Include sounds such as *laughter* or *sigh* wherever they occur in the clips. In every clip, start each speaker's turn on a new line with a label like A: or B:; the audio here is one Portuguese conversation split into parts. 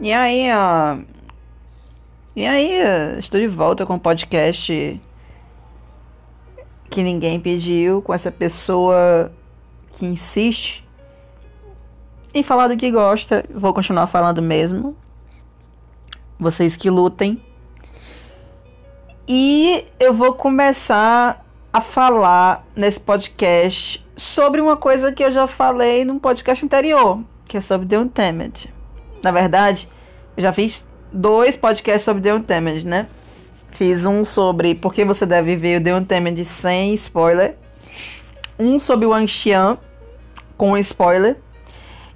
A: E aí, ó. E aí, estou de volta com o podcast que ninguém pediu, com essa pessoa que insiste em falar do que gosta. Vou continuar falando mesmo. Vocês que lutem. E eu vou começar a falar nesse podcast sobre uma coisa que eu já falei num podcast anterior, que é sobre The Untamed. Na verdade, eu já fiz dois podcasts sobre The Untamed, né? Fiz um sobre por que você deve ver o The Untamed sem spoiler. Um sobre o Xian com spoiler.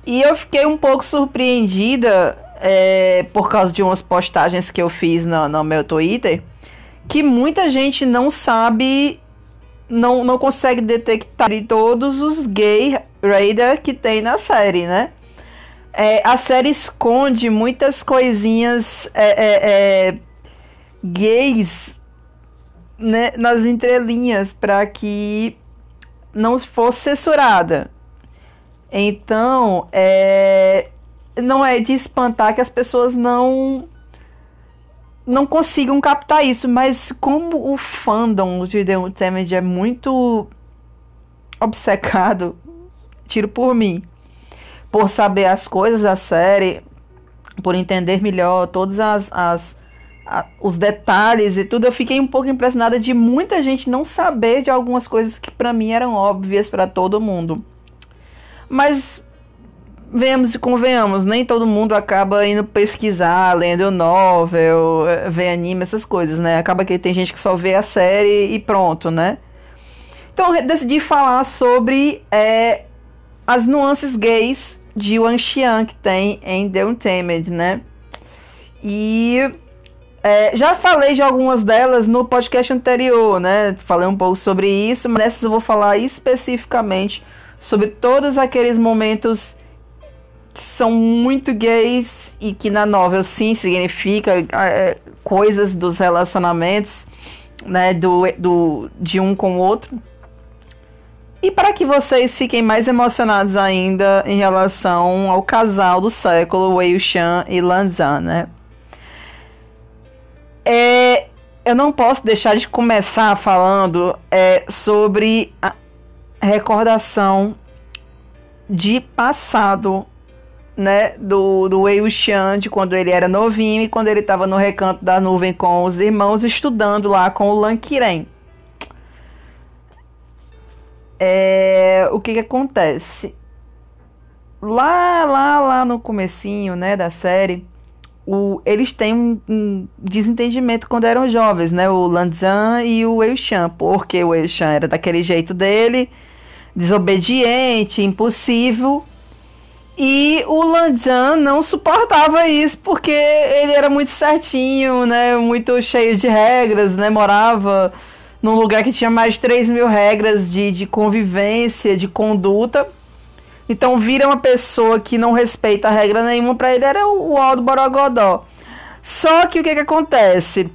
A: E eu fiquei um pouco surpreendida é, por causa de umas postagens que eu fiz no, no meu Twitter. Que muita gente não sabe não, não consegue detectar todos os gay raider que tem na série, né? É, a série esconde muitas coisinhas é, é, é gays né, nas entrelinhas para que não fosse censurada. Então, é, não é de espantar que as pessoas não não consigam captar isso, mas como o fandom de The Untamed é muito obcecado, tiro por mim, por saber as coisas da série, por entender melhor todos as, as a, os detalhes e tudo, eu fiquei um pouco impressionada de muita gente não saber de algumas coisas que para mim eram óbvias para todo mundo. Mas venhamos e convenhamos, nem todo mundo acaba indo pesquisar, lendo novel, ver anime, essas coisas, né? Acaba que tem gente que só vê a série e pronto, né? Então decidi falar sobre é, as nuances gays de Wan Xian que tem em The Untamed, né? E é, já falei de algumas delas no podcast anterior, né? Falei um pouco sobre isso, mas nessas eu vou falar especificamente sobre todos aqueles momentos que são muito gays e que na novel sim significa é, coisas dos relacionamentos, né, do, do, de um com o outro. E para que vocês fiquem mais emocionados ainda em relação ao casal do século, Wei Shan e Lan Zhan, né? É, eu não posso deixar de começar falando é, sobre a recordação de passado né, do, do Wei Wuxian, de quando ele era novinho e quando ele estava no recanto da nuvem com os irmãos, estudando lá com o Lan Qiren. É, o que que acontece? Lá, lá, lá no comecinho, né, da série, o, eles têm um, um, desentendimento quando eram jovens, né, o Lanzan e o Wuxian, porque o Wuxian era daquele jeito dele, desobediente, impossível, e o Lanzan não suportava isso porque ele era muito certinho, né? Muito cheio de regras, né? Morava num lugar que tinha mais de 3 mil regras de, de convivência, de conduta. Então, vira uma pessoa que não respeita regra nenhuma, para ele era o Aldo Borogodó. Só que o que, que acontece?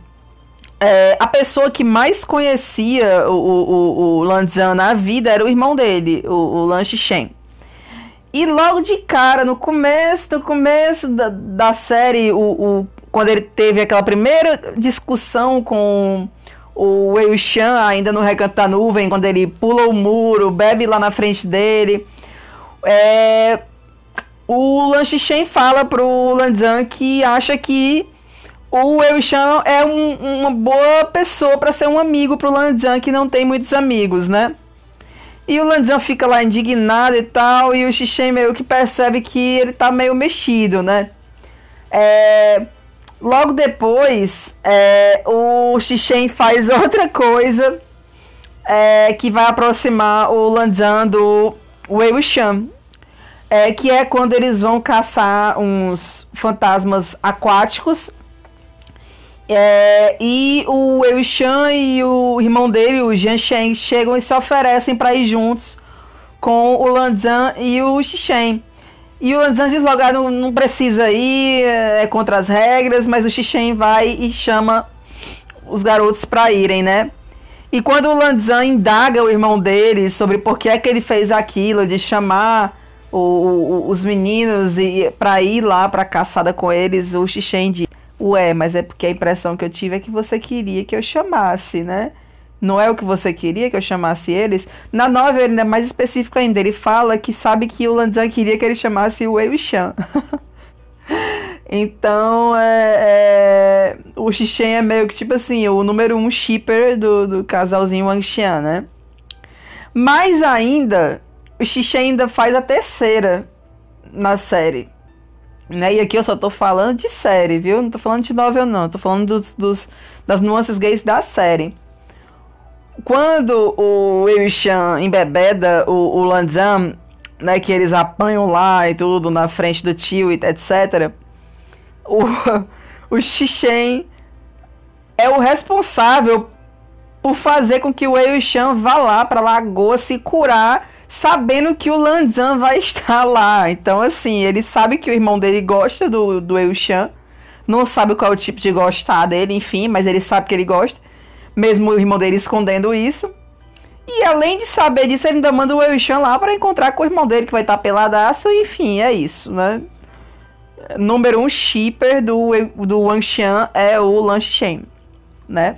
A: É, a pessoa que mais conhecia o, o, o Lanzan na vida era o irmão dele, o, o Lan Shen. E logo de cara, no começo, no começo da, da série, o, o, quando ele teve aquela primeira discussão com o Wei Shan, ainda no Recanto da Nuvem, quando ele pula o muro, bebe lá na frente dele, é, o Lan Shen fala pro Lanzan que acha que o Wei Shan é um, uma boa pessoa para ser um amigo pro Lanzan, que não tem muitos amigos, né? E o Lanzan fica lá indignado e tal, e o Xixen meio que percebe que ele tá meio mexido, né? É, logo depois, é, o Xixen faz *laughs* outra coisa é, que vai aproximar o Lanzan do Wei Wuxian. É, que é quando eles vão caçar uns fantasmas aquáticos é, e o Eu Shan e o irmão dele, o Jian Shen, chegam e se oferecem para ir juntos com o Lanzan e o Xixen. E o Lanzan diz logo, ah, não, não precisa ir, é contra as regras, mas o Xixen vai e chama os garotos para irem, né? E quando o Lanzan indaga o irmão dele sobre por que é que ele fez aquilo, de chamar o, o, os meninos e para ir lá pra caçada com eles, o Xixen diz: Ué, mas é porque a impressão que eu tive é que você queria que eu chamasse, né? Não é o que você queria que eu chamasse eles? Na novela ele é mais específico ainda. Ele fala que sabe que o Lanzan queria que ele chamasse o Wei Shan. *laughs* então, é, é, o Xixen é meio que tipo assim, o número um shipper do, do casalzinho Wang Xian, né? Mais ainda, o Xixen ainda faz a terceira na série. Né? E aqui eu só tô falando de série, viu? Não tô falando de novel, não. Tô falando dos, dos das nuances gays da série. Quando o Eishan embebeda o, o Lanzan, né, que eles apanham lá e tudo na frente do tio etc. O, *laughs* o Xixen é o responsável por fazer com que o Eishan vá lá pra lagoa se curar sabendo que o Lanzan vai *laughs* estar lá. Então, assim, ele sabe que o irmão dele gosta do, do Eushan. Não sabe qual é o tipo de gostar dele, enfim, mas ele sabe que ele gosta. Mesmo o irmão dele escondendo isso. E além de saber disso, ele ainda manda o Eushan lá para encontrar com o irmão dele, que vai estar peladaço. Enfim, é isso, né? Número um shipper do, do Xian é o Lan Shen, né?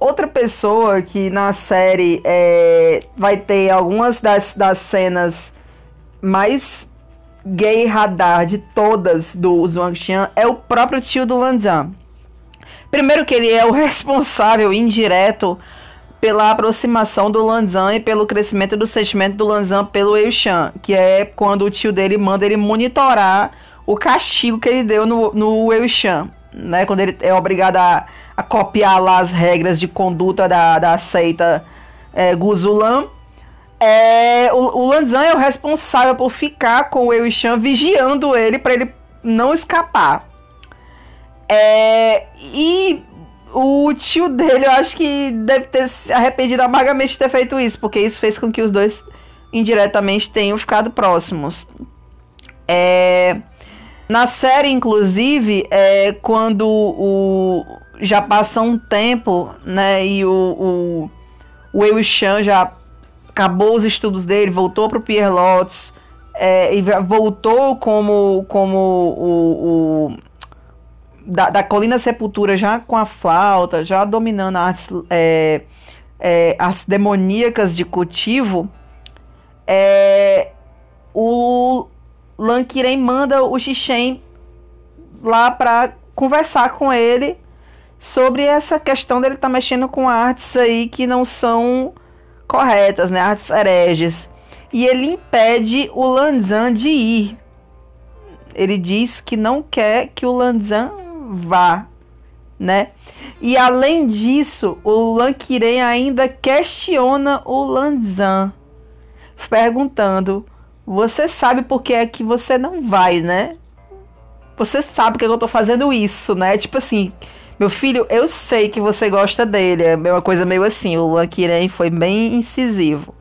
A: Outra pessoa que na série é, vai ter algumas das, das cenas mais gay radar de todas do Zhuang Xian é o próprio tio do Lanzan. Primeiro que ele é o *laughs* responsável indireto pela aproximação do Lanzan e pelo crescimento do sentimento do Lanzan pelo Eushan, que é quando o tio dele manda ele monitorar o castigo que ele deu no, no Eushan, né? Quando ele é obrigado a a copiar lá as regras de conduta da, da seita é, Guzulan. É, o, o Lanzan é o responsável por ficar com o Eishan vigiando ele para ele não escapar. É, e o tio dele, eu acho que deve ter se arrependido amargamente de ter feito isso, porque isso fez com que os dois indiretamente tenham ficado próximos. É, na série, inclusive, é, quando o, já passa um tempo, né? E o, o, o Wei Shan já acabou os estudos dele, voltou para o Pierre Lotz, é, e voltou como, como o, o da, da, Colina Sepultura já com a flauta, já dominando as, é, é, as demoníacas de cultivo, é, o Lankiren manda o Xixen lá para conversar com ele sobre essa questão dele estar tá mexendo com artes aí que não são corretas, né? Artes hereges. E ele impede o Lanzan de ir. Ele diz que não quer que o Lanzan vá, né? E além disso, o Lankiren ainda questiona o Lanzan, perguntando: "Você sabe por que é que você não vai, né? Você sabe que eu tô fazendo isso, né? Tipo assim, meu filho, eu sei que você gosta dele. É uma coisa meio assim. O Lankiren foi bem incisivo.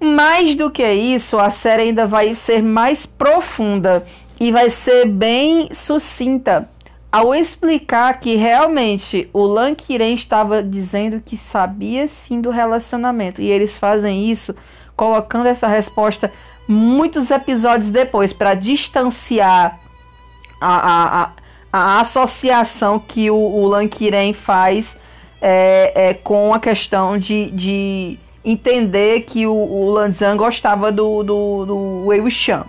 A: Mais do que isso, a série ainda vai ser mais profunda e vai ser bem sucinta ao explicar que realmente o Lankiren estava dizendo que sabia sim do relacionamento. E eles fazem isso colocando essa resposta muitos episódios depois para distanciar a, a, a, a associação que o, o Lankiren faz é, é, com a questão de, de entender que o, o Lanzan gostava do, do, do Wei Shan.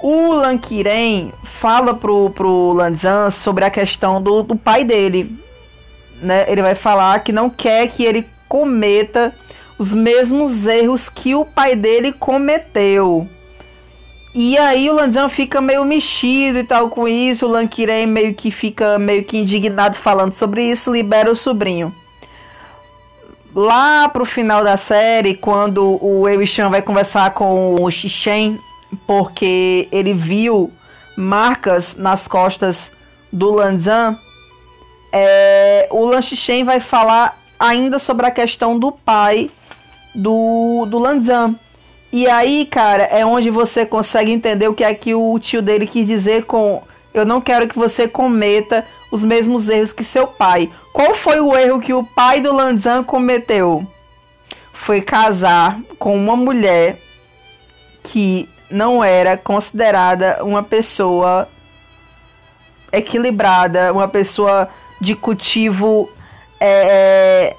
A: O Lankiren fala pro, pro Lanzan sobre a questão do, do pai dele. Né? Ele vai falar que não quer que ele cometa os mesmos erros que o pai dele cometeu. E aí o Lanzan fica meio mexido e tal com isso, o Lankiren meio que fica meio que indignado falando sobre isso, libera o sobrinho. Lá pro final da série, quando o Eishan vai conversar com o Shishen, porque ele viu marcas nas costas do Lanzan, é, o Lan Shishen vai falar ainda sobre a questão do pai do, do Lanzan e aí, cara, é onde você consegue entender o que é que o tio dele quis dizer com eu não quero que você cometa os mesmos erros que seu pai. Qual foi o erro que o pai do Lanzan cometeu? Foi casar com uma mulher que não era considerada uma pessoa equilibrada, uma pessoa de cultivo é, é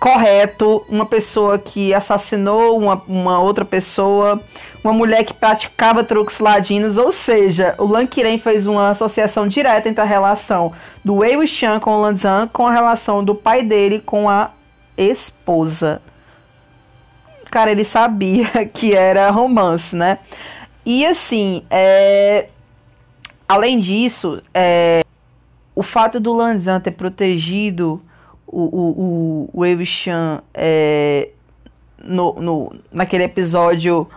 A: correto, uma pessoa que assassinou uma, uma outra pessoa, uma mulher que praticava truques ladinos, ou seja, o Lan Qiren fez uma associação direta entre a relação do Wei Wuxian com o Lan Zhan com a relação do pai dele com a esposa. Cara, ele sabia *laughs* que era romance, né? E assim, é... além disso, é... o fato do Lan Zhan ter protegido o, o, o, o é, no, no, naquele episódio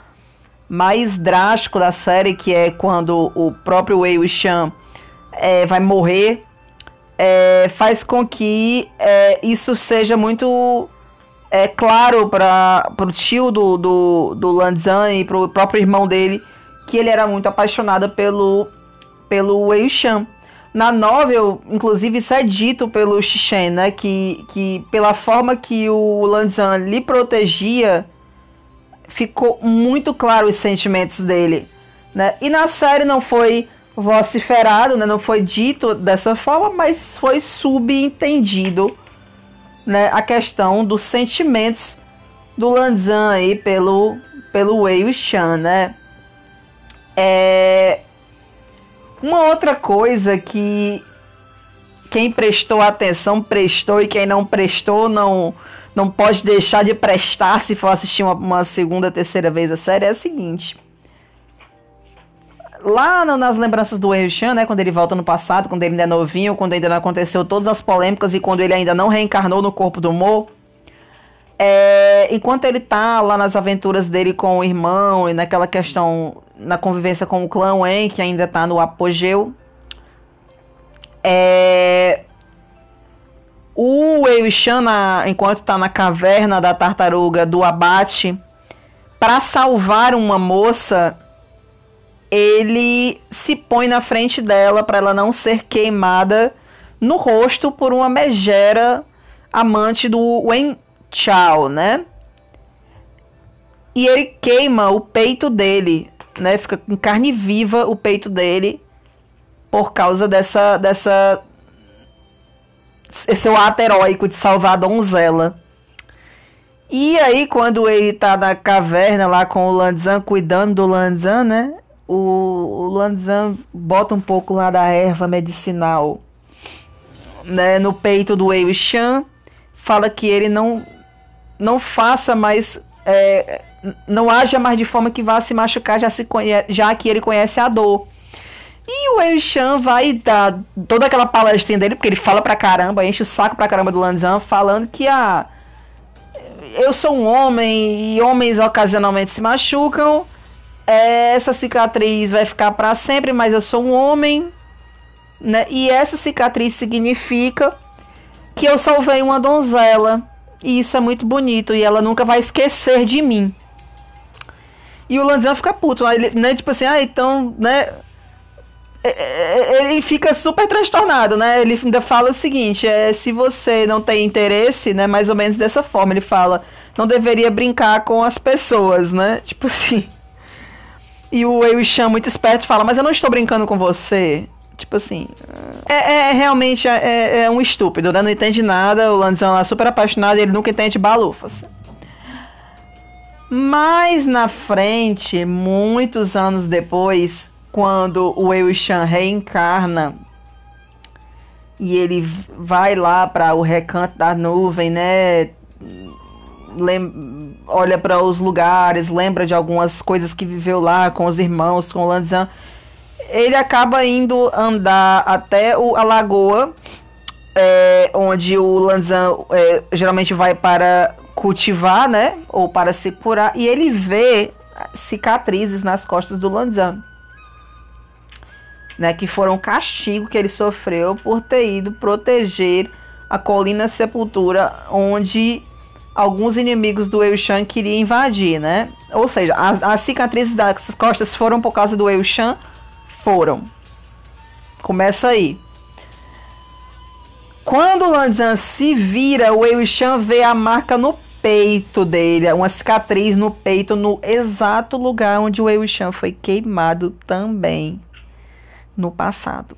A: mais drástico da série, que é quando o próprio Wei Chan é, vai morrer, é, faz com que é, isso seja muito é, claro para o tio do, do, do Lanzan e para o próprio irmão dele que ele era muito apaixonado pelo, pelo Wei Chan. Na novel, inclusive, isso é dito pelo Shishen, né? Que, que pela forma que o Lanzan lhe protegia, ficou muito claro os sentimentos dele. Né? E na série não foi vociferado, né? não foi dito dessa forma, mas foi subentendido né? a questão dos sentimentos do Lanzan aí pelo, pelo Wei Shan, né? É, uma outra coisa que quem prestou atenção prestou e quem não prestou não não pode deixar de prestar se for assistir uma, uma segunda, terceira vez a série é a seguinte. Lá no, nas lembranças do Wei Chan, né, quando ele volta no passado, quando ele ainda é novinho, quando ainda não aconteceu todas as polêmicas e quando ele ainda não reencarnou no corpo do Mo, é, enquanto ele tá lá nas aventuras dele com o irmão e naquela questão na convivência com o clã Wen, que ainda tá no apogeu. É... O Eishan, enquanto tá na caverna da tartaruga do abate, para salvar uma moça, ele se põe na frente dela para ela não ser queimada no rosto por uma megera amante do Wen Chao, né? E ele queima o peito dele né? Fica com carne viva o peito dele por causa dessa dessa esse ato heróico de salvar a donzela. E aí, quando ele tá na caverna lá com o Lanzan, cuidando do Lanzan, né? O, Lanzan bota um pouco lá da erva medicinal né, no peito do Wei Shan, fala que ele não, não faça mais é, não haja mais de forma que vá se machucar, já, se conhece, já que ele conhece a dor. E o Wei Shan vai dar toda aquela palestrinha dele, porque ele fala pra caramba, enche o saco pra caramba do Lanzan, falando que ah, eu sou um homem e homens ocasionalmente se machucam. Essa cicatriz vai ficar para sempre, mas eu sou um homem, né? E essa cicatriz significa que eu salvei uma donzela. E isso é muito bonito e ela nunca vai esquecer de mim. E o Lanzan fica puto, ele, né? Tipo assim, ah, então, né? É, é, é, ele fica super transtornado, né? Ele ainda fala o seguinte: é, se você não tem interesse, né? Mais ou menos dessa forma, ele fala, não deveria brincar com as pessoas, né? Tipo assim. E o Wei Shan, muito esperto, fala, mas eu não estou brincando com você. Tipo assim. É, é realmente é, é, um estúpido, né? Não entende nada. O Lanzan é super apaixonado e ele nunca entende balufas. Mais na frente, muitos anos depois, quando o Wei Shan reencarna e ele vai lá para o recanto da nuvem, né? Olha para os lugares, lembra de algumas coisas que viveu lá com os irmãos, com o Lanzan. Ele acaba indo andar até o, a lagoa, é, onde o Lanzan é, geralmente vai para cultivar, né? Ou para se curar. E ele vê cicatrizes nas costas do Lanzan. Né, que foram castigo que ele sofreu por ter ido proteger a colina Sepultura, onde alguns inimigos do Eushan queriam invadir, né? Ou seja, as, as cicatrizes das costas foram por causa do Eushan? Foram. Começa aí. Quando o Lanzan se vira, o Eushan vê a marca no peito dele, uma cicatriz no peito, no exato lugar onde o Wei foi queimado também no passado.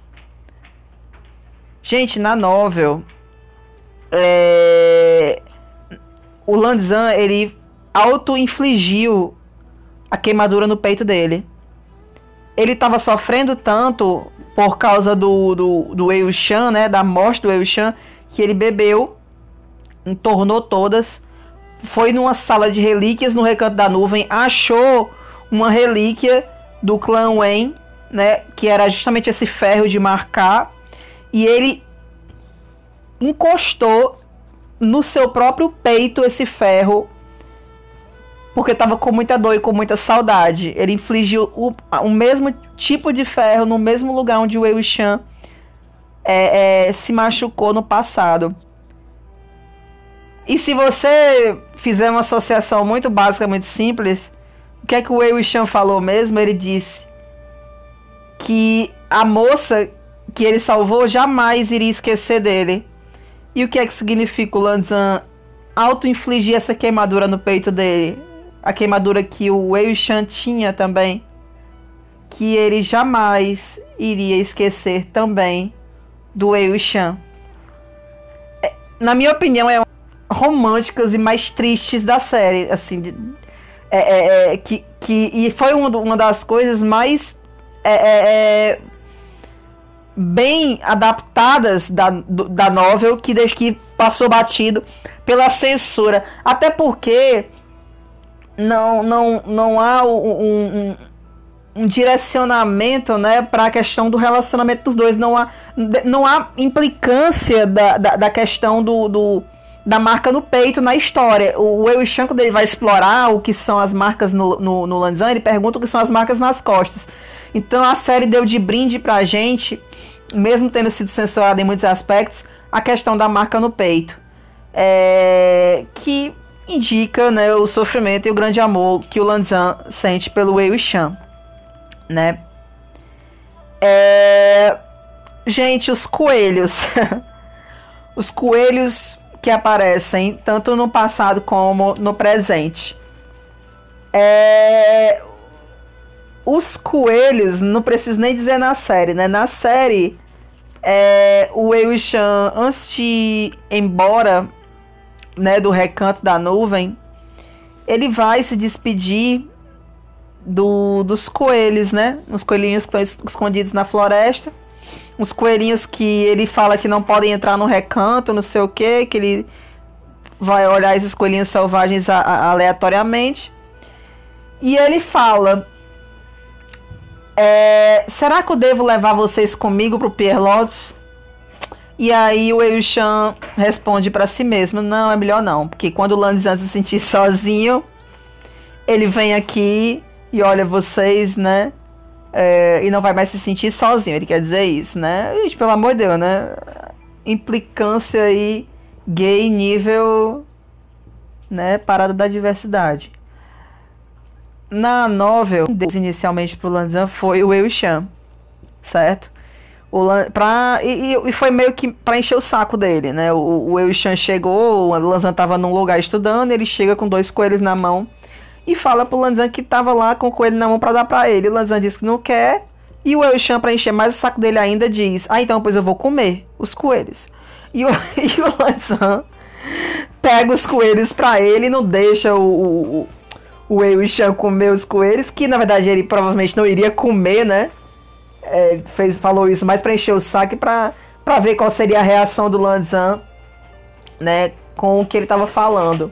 A: Gente, na novel, é... o Lanzan ele auto-infligiu a queimadura no peito dele. Ele estava sofrendo tanto por causa do, do, do né, da morte do Wei Shan, que ele bebeu, entornou todas, foi numa sala de relíquias no Recanto da Nuvem, achou uma relíquia do clã Wen, né, que era justamente esse ferro de marcar e ele encostou no seu próprio peito esse ferro porque estava com muita dor e com muita saudade. Ele infligiu o, o mesmo tipo de ferro no mesmo lugar onde o Wei Shan é, é, se machucou no passado. E se você fizer uma associação muito básica, muito simples, o que é que o Wei Shan falou mesmo? Ele disse que a moça que ele salvou jamais iria esquecer dele. E o que é que significa o Lanzan auto-infligir essa queimadura no peito dele? A queimadura que o Wei Shan tinha também. Que ele jamais iria esquecer também do Wei Shan. É, na minha opinião, é românticas e mais tristes da série, assim, de, é, é, é, que, que e foi uma, uma das coisas mais é, é, é bem adaptadas da, da novel que desde que passou batido pela censura. Até porque não, não, não há um, um, um direcionamento né, para a questão do relacionamento dos dois. Não há, não há implicância da, da, da questão do, do, da marca no peito na história. O Eu Shan, quando ele vai explorar o que são as marcas no, no, no Lanzan, ele pergunta o que são as marcas nas costas. Então a série deu de brinde pra gente, mesmo tendo sido censurada em muitos aspectos, a questão da marca no peito. É, que indica né, o sofrimento e o grande amor que o Lanzan sente pelo Wei Shan. Né? É, gente, os coelhos. *laughs* os coelhos que aparecem tanto no passado como no presente. É, os coelhos, não preciso nem dizer na série, né? Na série, é, o Wei Shan, antes de ir embora né, do recanto da nuvem, ele vai se despedir do, dos coelhos, né? Os coelhinhos que estão escondidos na floresta. Os coelhinhos que ele fala que não podem entrar no recanto, não sei o que, que ele vai olhar esses coelhinhos selvagens a, a, aleatoriamente. E ele fala é, será que eu devo levar vocês comigo pro Pierre Lotus? E aí o Eushan responde para si mesmo: Não, é melhor não, porque quando o Lanzan se sentir sozinho, ele vem aqui e olha vocês, né? É, e não vai mais se sentir sozinho. Ele quer dizer isso, né? Gente, pelo amor de Deus, né? Implicância aí gay nível, né? Parada da diversidade. Na novel, inicialmente pro Lanzan foi o Eu Chan, certo? O Lan, pra, e, e, foi meio que pra encher o saco dele, né? O, o Eu Chan chegou, o Lanzan tava num lugar estudando, ele chega com dois coelhos na mão e fala pro Lanzan que tava lá com o coelho na mão para dar para ele. O Lanzan diz que não quer. E o El Chan, pra encher mais o saco dele ainda, diz: Ah, então, pois eu vou comer os coelhos. E o, *laughs* e o Lanzan pega os coelhos pra ele e não deixa o, o, o comer os coelhos, que na verdade ele provavelmente não iria comer, né? É, fez, falou isso mais para encher o saco para pra ver qual seria a reação do Lanzan, né? Com o que ele tava falando.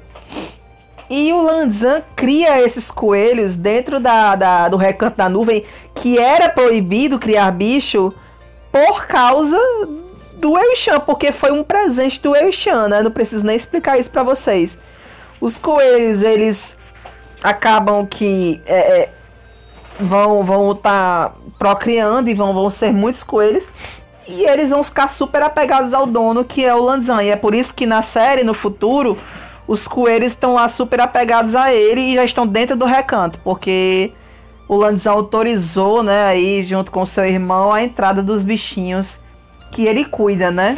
A: E o Lanzan cria esses coelhos dentro da, da, do recanto da nuvem, que era proibido criar bicho por causa do Eushan, porque foi um presente do Eushan, né? Não preciso nem explicar isso para vocês. Os coelhos, eles acabam que é, é, vão vão estar tá procriando e vão, vão ser muitos coelhos e eles vão ficar super apegados ao dono que é o Lanzan e é por isso que na série no futuro os coelhos estão lá super apegados a ele e já estão dentro do recanto porque o Lanzan autorizou né aí junto com seu irmão a entrada dos bichinhos que ele cuida né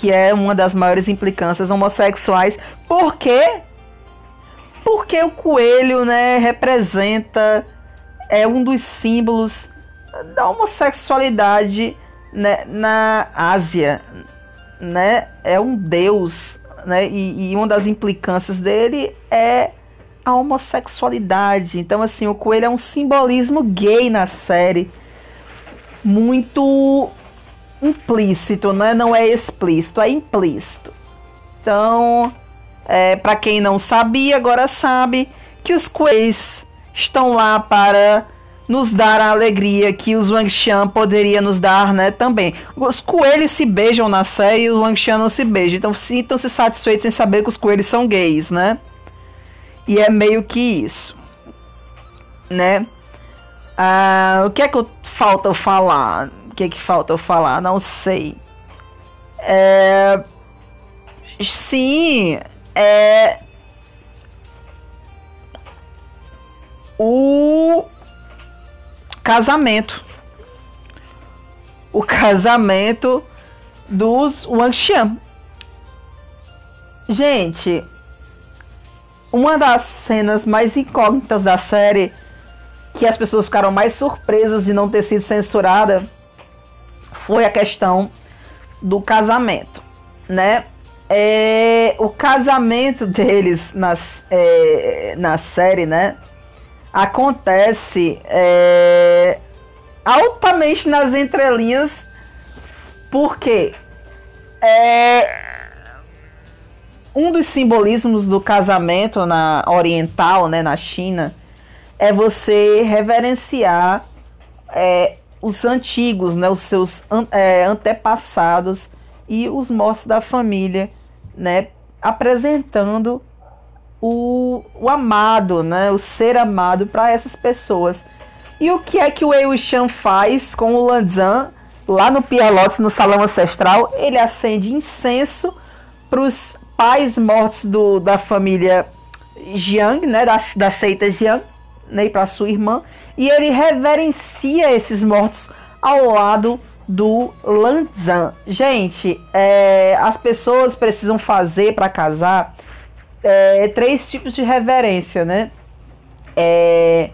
A: que é uma das maiores implicâncias homossexuais. Por quê? Porque o coelho, né, representa é um dos símbolos da homossexualidade né, na Ásia, né? É um deus, né? E, e uma das implicâncias dele é a homossexualidade. Então, assim, o coelho é um simbolismo gay na série. Muito implícito, né? Não é explícito, é implícito. Então, é, para quem não sabia, agora sabe que os coelhos estão lá para nos dar a alegria que os Wangshan poderia nos dar, né, também. Os coelhos se beijam na série e os Wangshan não se beijam. Então sintam-se satisfeitos em saber que os coelhos são gays, né? E é meio que isso, né? Ah, o que é que falta eu falar? O que é que falta eu falar? Não sei. É... Sim, é... O casamento. O casamento dos Wangxian. Gente, uma das cenas mais incógnitas da série, que as pessoas ficaram mais surpresas de não ter sido censurada, foi a questão do casamento, né? É, o casamento deles nas, é, na série, né? Acontece é, altamente nas entrelinhas, porque é, um dos simbolismos do casamento na oriental, né, na China, é você reverenciar é, os antigos, né, os seus é, antepassados e os mortos da família, né, apresentando o, o amado, né, o ser amado para essas pessoas. E o que é que o Wuxian faz com o Lanzan lá no Pierre Lotus, no salão ancestral? Ele acende incenso para os pais mortos do, da família Jiang, né, da, da seita Jiang, né, para sua irmã, e ele reverencia esses mortos ao lado do Lanzan. Gente, é, as pessoas precisam fazer para casar é, três tipos de reverência, né? É,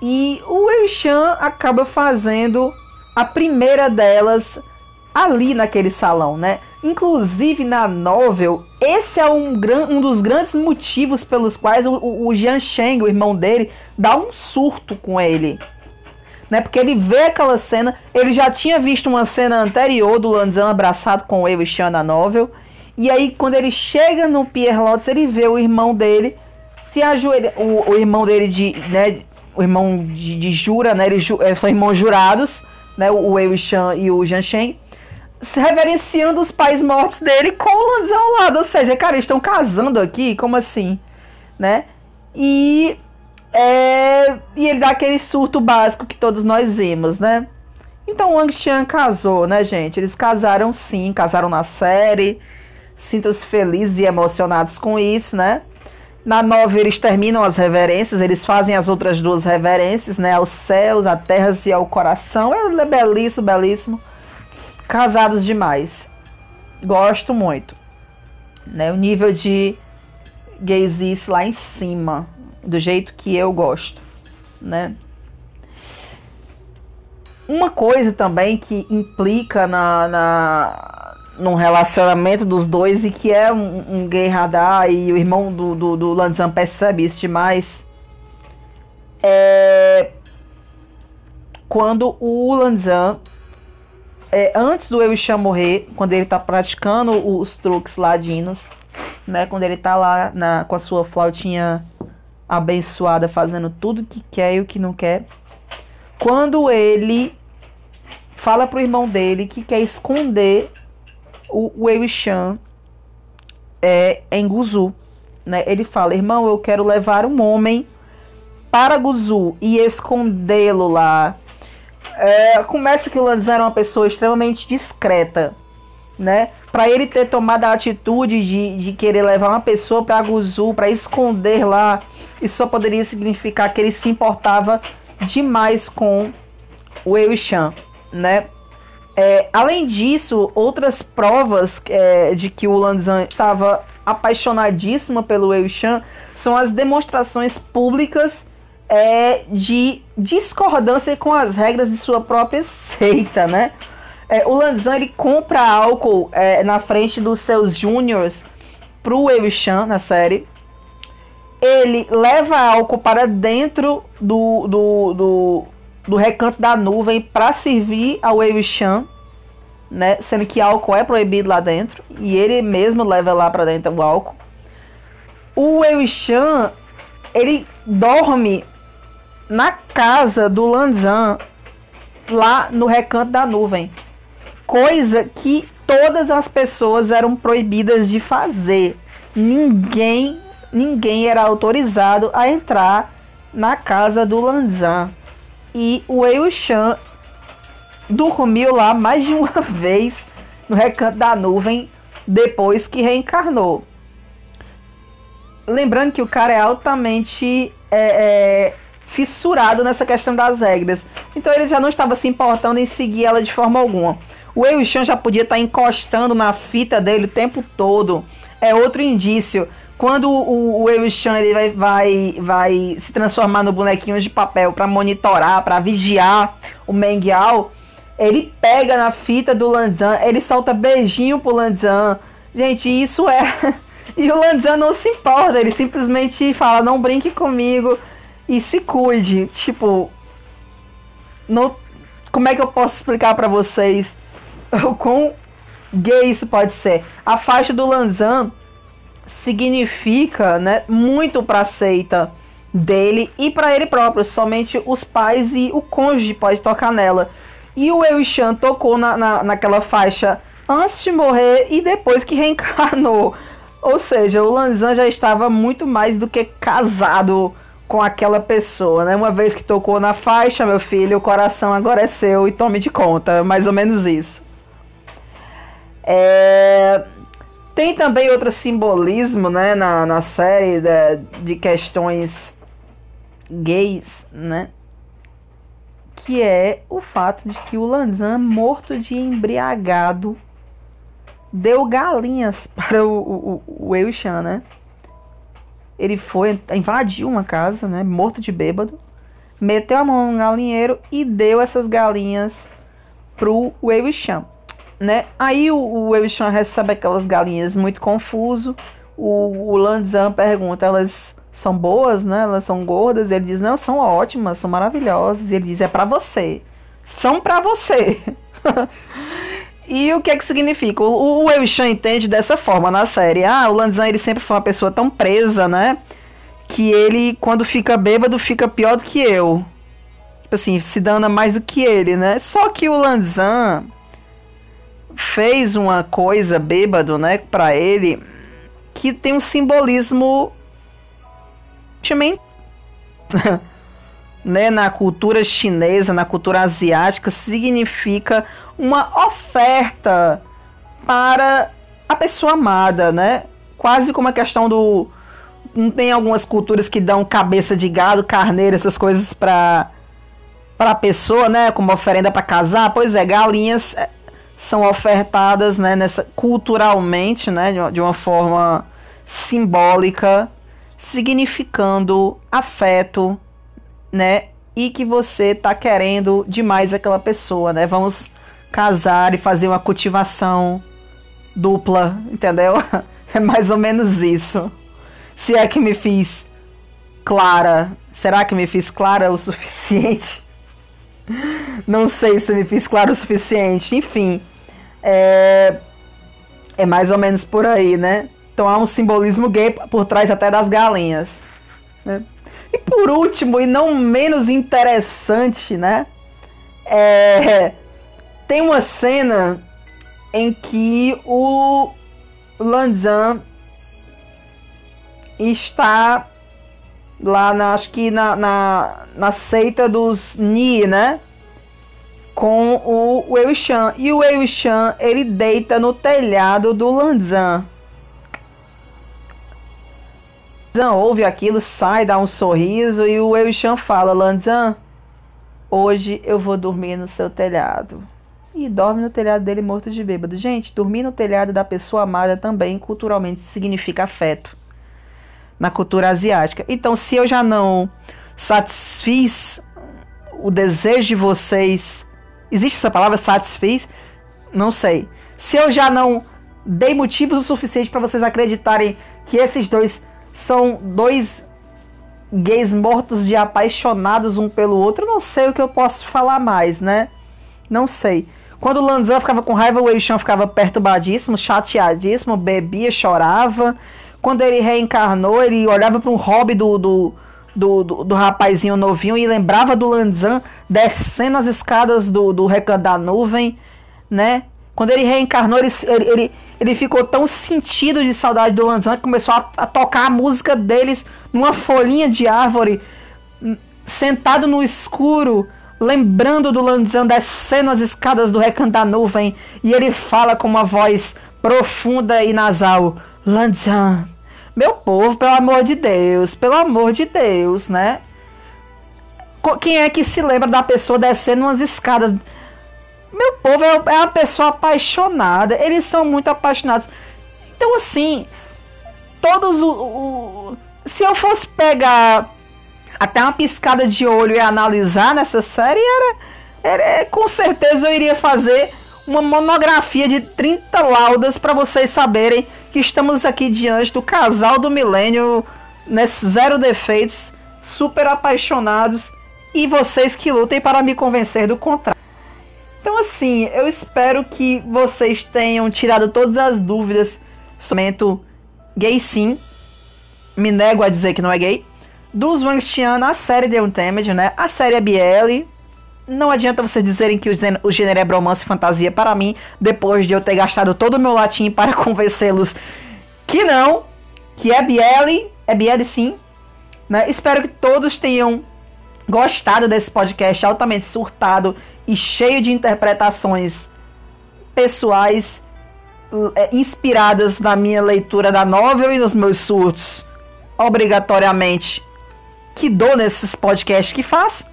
A: e o Eishan acaba fazendo a primeira delas ali naquele salão, né? Inclusive na novel, esse é um, um dos grandes motivos pelos quais o, o, Jian Sheng, o irmão dele, dá um surto com ele. Né? Porque ele vê aquela cena, ele já tinha visto uma cena anterior do Lanzan abraçado com o Wuxian na novel. E aí, quando ele chega no Pierre Lotus, ele vê o irmão dele se ajoelha. O, o irmão dele de. Né, o irmão de, de Jura, né? Eles é, são irmãos jurados, né? O Wei Wuxian e o Jian Sheng reverenciando os pais mortos dele com o Lanzão ao lado. Ou seja, cara, eles estão casando aqui, como assim? Né? E, é, e ele dá aquele surto básico que todos nós vimos, né? Então o Wang Xian casou, né, gente? Eles casaram sim, casaram na série. Sintam-se felizes e emocionados com isso, né? Na nova eles terminam as reverências, eles fazem as outras duas reverências, né? Aos céus, à terra e ao coração. É belíssimo, belíssimo. Casados demais. Gosto muito. Né? O nível de gaysice lá em cima. Do jeito que eu gosto. Né? Uma coisa também que implica na, na, num relacionamento dos dois e que é um, um gay radar e o irmão do, do, do Lanzan percebe isso demais é quando o Lanzan é, antes do Ewishan morrer, quando ele tá praticando os truques ladinos, né? Quando ele tá lá na, com a sua flautinha abençoada, fazendo tudo que quer e o que não quer. Quando ele fala pro irmão dele que quer esconder o Ewishan é, em Guzu. Né? Ele fala, irmão, eu quero levar um homem para Guzu e escondê-lo lá é, começa que o Lanz era uma pessoa extremamente discreta, né? Para ele ter tomado a atitude de, de querer levar uma pessoa para Guzu, para esconder lá, isso só poderia significar que ele se importava demais com o Eishan, né? É, além disso, outras provas é, de que o Lanzan estava apaixonadíssima pelo Wei Shan são as demonstrações públicas é, de discordância com as regras de sua própria seita, né? É, o Lanzan ele compra álcool é, na frente dos seus júniors pro Wei Shan na série. Ele leva álcool para dentro do, do, do do recanto da nuvem para servir ao Wei Shan, né? Sendo que álcool é proibido lá dentro e ele mesmo leva lá para dentro o álcool. O Wei Shan, ele dorme na casa do Lanzan lá no recanto da nuvem. Coisa que todas as pessoas eram proibidas de fazer. Ninguém, ninguém era autorizado a entrar na casa do Lanzan. E o Wei Shan dormiu lá mais de uma *laughs* vez no recanto da nuvem depois que reencarnou. Lembrando que o cara é altamente é, é, fissurado nessa questão das regras. Então ele já não estava se importando em seguir ela de forma alguma. O Wei Shan já podia estar encostando na fita dele o tempo todo. É outro indício quando o, o Ewishan ele vai, vai, vai se transformar no bonequinho de papel para monitorar, para vigiar o Mengyao, ele pega na fita do Lanzan, ele solta beijinho pro Lanzan. Gente, isso é. *laughs* e o Lanzan não se importa, ele simplesmente fala: não brinque comigo e se cuide. Tipo, no... como é que eu posso explicar para vocês *laughs* o quão gay isso pode ser? A faixa do Lanzan significa né, muito para a seita dele e para ele próprio. Somente os pais e o cônjuge pode tocar nela. E o Shan tocou na, na, naquela faixa antes de morrer e depois que *laughs* reencarnou. Ou seja, o Lanzan já estava muito mais do que casado com aquela pessoa, né? Uma vez que tocou na faixa, meu filho, o coração agora é seu e tome de conta. Mais ou menos isso. É... Tem também outro simbolismo né, na, na série de, questões gays, né? Que é o fato de que o Lanzan, morto de embriagado, deu galinhas *laughs* para o, o, o Eushan, né? Ele foi, invadiu uma casa, né? Morto de bêbado, meteu a mão no galinheiro e deu essas galinhas pro Eushan né? Aí o, o Evishan recebe aquelas galinhas muito confuso. O, o Lanzan pergunta, elas são boas, né? Elas são gordas. Ele diz, não, são ótimas, são maravilhosas. Ele diz, é para você. São para você. *laughs* e o que é que significa? O, o Evishan entende dessa forma na série. Ah, o Lanzan ele sempre foi uma pessoa tão presa, né? Que ele, quando fica bêbado, fica pior do que eu. Tipo assim, se dana mais do que ele, né? Só que o Lanzan fez uma coisa bêbado, né, para ele, que tem um simbolismo *laughs* né, na cultura chinesa, na cultura asiática, significa uma oferta para a pessoa amada, né? Quase como a questão do não tem algumas culturas que dão cabeça de gado, carneiro, essas coisas para para pessoa, né, como oferenda para casar. Pois é, galinhas são ofertadas né, nessa, culturalmente, né, de uma, forma simbólica, significando afeto, né, e que você está querendo demais aquela pessoa, né? Vamos casar e fazer uma cultivação dupla, entendeu? *laughs* É mais ou menos isso. Se é que me fiz clara, será que me fiz clara o *laughs* suficiente? Não sei se me fiz claro o suficiente. Enfim, é, é mais ou menos por aí, né? Então há um simbolismo gay por trás até das galinhas. Né? E por último, e não menos interessante, né? É, tem uma cena em que o Lanzan está lá na, acho que na, na, na seita dos Ni, né? Com o Wei Shan. E o Wei Shan, ele deita no telhado do Lanzan. Lanzan ouve aquilo, sai, dá um sorriso e o Wei Shan fala, Lanzan, hoje eu vou dormir no seu telhado. e dorme no telhado dele morto de bêbado. Gente, dormir no telhado da pessoa amada também culturalmente significa afeto na cultura asiática. Então, se eu já não satisfiz o desejo de vocês, existe essa palavra satisfiz? Não sei. Se eu já não dei motivos o suficiente para vocês acreditarem que esses dois são dois gays mortos de apaixonados um pelo outro, não sei o que eu posso falar mais, né? Não sei. Quando o Lanzan ficava com raiva, o Wei Chan ficava perturbadíssimo, chateadíssimo, bebia, chorava. Quando ele reencarnou, ele olhava para um hobby do, do, do, do, do rapazinho novinho e lembrava do Lanzan descendo as escadas do, do recanto da nuvem, né? Quando ele reencarnou, ele, ele, ele ficou tão sentido de saudade do Lanzan que começou a, a tocar a música deles numa folhinha de árvore, sentado no escuro, lembrando do Lanzan descendo as escadas do recanto da nuvem, e ele fala com uma voz profunda e nasal: Lanzan, meu povo, pelo amor de Deus, pelo amor de Deus, né? Quem é que se lembra da pessoa descendo umas escadas? Meu povo é, é uma pessoa apaixonada, eles são muito apaixonados. Então, assim, todos o, se eu fosse pegar até uma piscada de olho e analisar nessa série, era, era com certeza eu iria fazer uma monografia de 30 laudas para vocês saberem que estamos aqui diante do casal do milênio, nesse zero defeitos, super apaixonados e vocês que lutem para me convencer do contrário. Então assim, eu espero que vocês tenham tirado todas as dúvidas sobre gay sim. Me nego a dizer que não é gay dos Wang Xian na série The Untamed, né? A série é BL. Não adianta vocês dizerem que o gênero é bromance e fantasia para mim, depois de eu ter gastado todo o meu latim para *laughs* convencê-los que não, que é BL, é BL sim. Né? Espero que todos tenham gostado desse podcast altamente surtado e cheio de interpretações pessoais é, inspiradas na minha leitura da novel e nos meus surtos, obrigatoriamente que dou nesses podcasts que faço.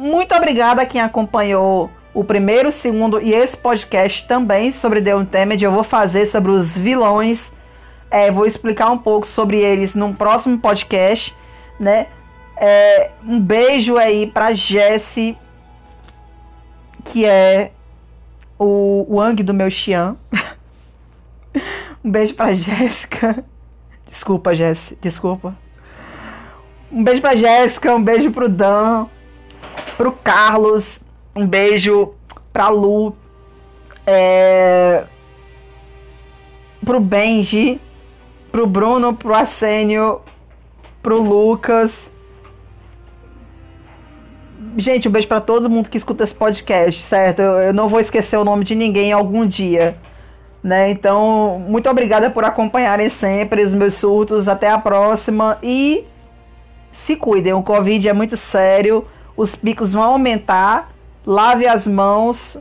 A: Muito obrigada a quem acompanhou o primeiro, segundo e esse podcast também sobre The Untamed. Eu vou fazer sobre os vilões. É, vou explicar um pouco sobre eles num próximo podcast, né? É, um beijo aí pra Jessie, que é o Wang do meu Xian. *laughs* um beijo pra Jéssica. Desculpa, Jessie. Desculpa. Um beijo pra Jéssica, um beijo pro Dan, pro Carlos, um beijo pra Lu, é, pro Benji, pro Bruno, pro Assênio, pro Lucas. Gente, um beijo para todo mundo que escuta esse podcast, certo? Eu, não vou esquecer o nome de ninguém algum dia. Né? Então, muito obrigada por acompanharem sempre os meus surtos. Até a próxima e se cuidem, o Covid é muito sério, os picos vão aumentar. Lave as mãos,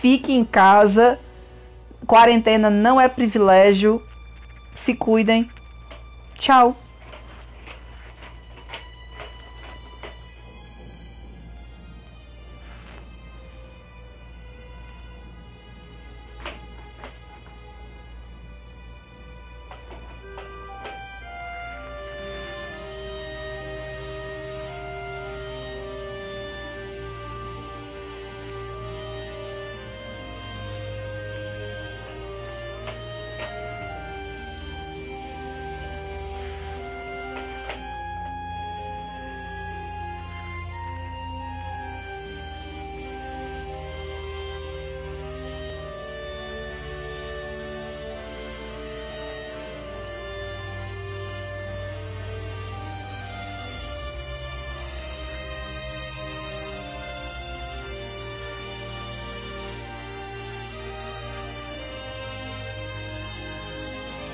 A: fique em casa. Quarentena não é privilégio. Se cuidem. Tchau.